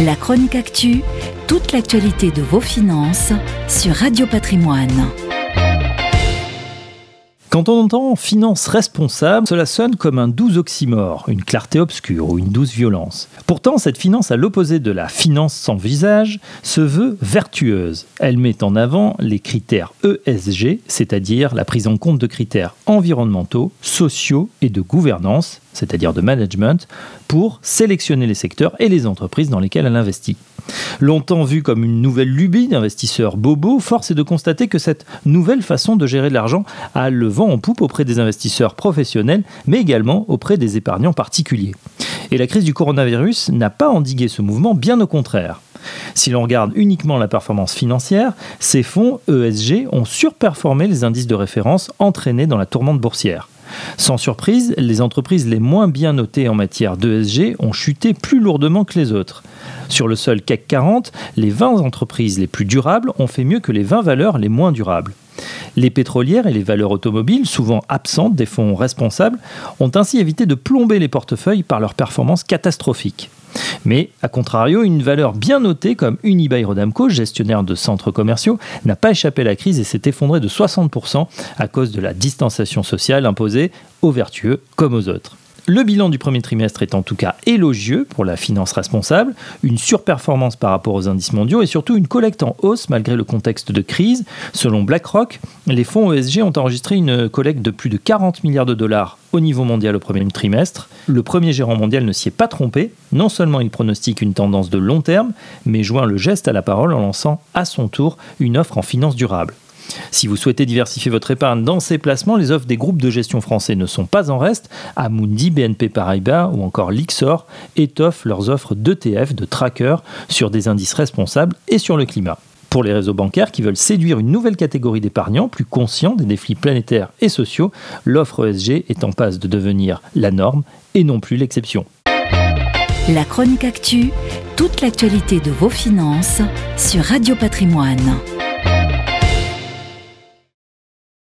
La chronique actu, toute l'actualité de vos finances sur Radio Patrimoine. Quand on entend finance responsable, cela sonne comme un doux oxymore, une clarté obscure ou une douce violence. Pourtant, cette finance, à l'opposé de la finance sans visage, se veut vertueuse. Elle met en avant les critères ESG, c'est-à-dire la prise en compte de critères environnementaux, sociaux et de gouvernance, c'est-à-dire de management, pour sélectionner les secteurs et les entreprises dans lesquelles elle investit. Longtemps vue comme une nouvelle lubie d'investisseurs bobos, force est de constater que cette nouvelle façon de gérer de l'argent a le vent en poupe auprès des investisseurs professionnels, mais également auprès des épargnants particuliers. Et la crise du coronavirus n'a pas endigué ce mouvement, bien au contraire. Si l'on regarde uniquement la performance financière, ces fonds ESG ont surperformé les indices de référence entraînés dans la tourmente boursière. Sans surprise, les entreprises les moins bien notées en matière d'ESG ont chuté plus lourdement que les autres. Sur le seul CAC 40, les 20 entreprises les plus durables ont fait mieux que les 20 valeurs les moins durables. Les pétrolières et les valeurs automobiles, souvent absentes des fonds responsables, ont ainsi évité de plomber les portefeuilles par leurs performances catastrophiques. Mais, à contrario, une valeur bien notée comme Unibail-Rodamco, gestionnaire de centres commerciaux, n'a pas échappé à la crise et s'est effondrée de 60% à cause de la distanciation sociale imposée aux vertueux comme aux autres. Le bilan du premier trimestre est en tout cas élogieux pour la finance responsable, une surperformance par rapport aux indices mondiaux et surtout une collecte en hausse malgré le contexte de crise. Selon BlackRock, les fonds ESG ont enregistré une collecte de plus de 40 milliards de dollars au niveau mondial au premier trimestre. Le premier gérant mondial ne s'y est pas trompé. Non seulement il pronostique une tendance de long terme, mais joint le geste à la parole en lançant à son tour une offre en finance durable. Si vous souhaitez diversifier votre épargne dans ces placements, les offres des groupes de gestion français ne sont pas en reste. Amundi, BNP Paribas ou encore Lixor étoffent leurs offres d'ETF, de tracker, sur des indices responsables et sur le climat. Pour les réseaux bancaires qui veulent séduire une nouvelle catégorie d'épargnants plus conscients des défis planétaires et sociaux, l'offre ESG est en passe de devenir la norme et non plus l'exception. La chronique actu, toute l'actualité de vos finances sur Radio Patrimoine.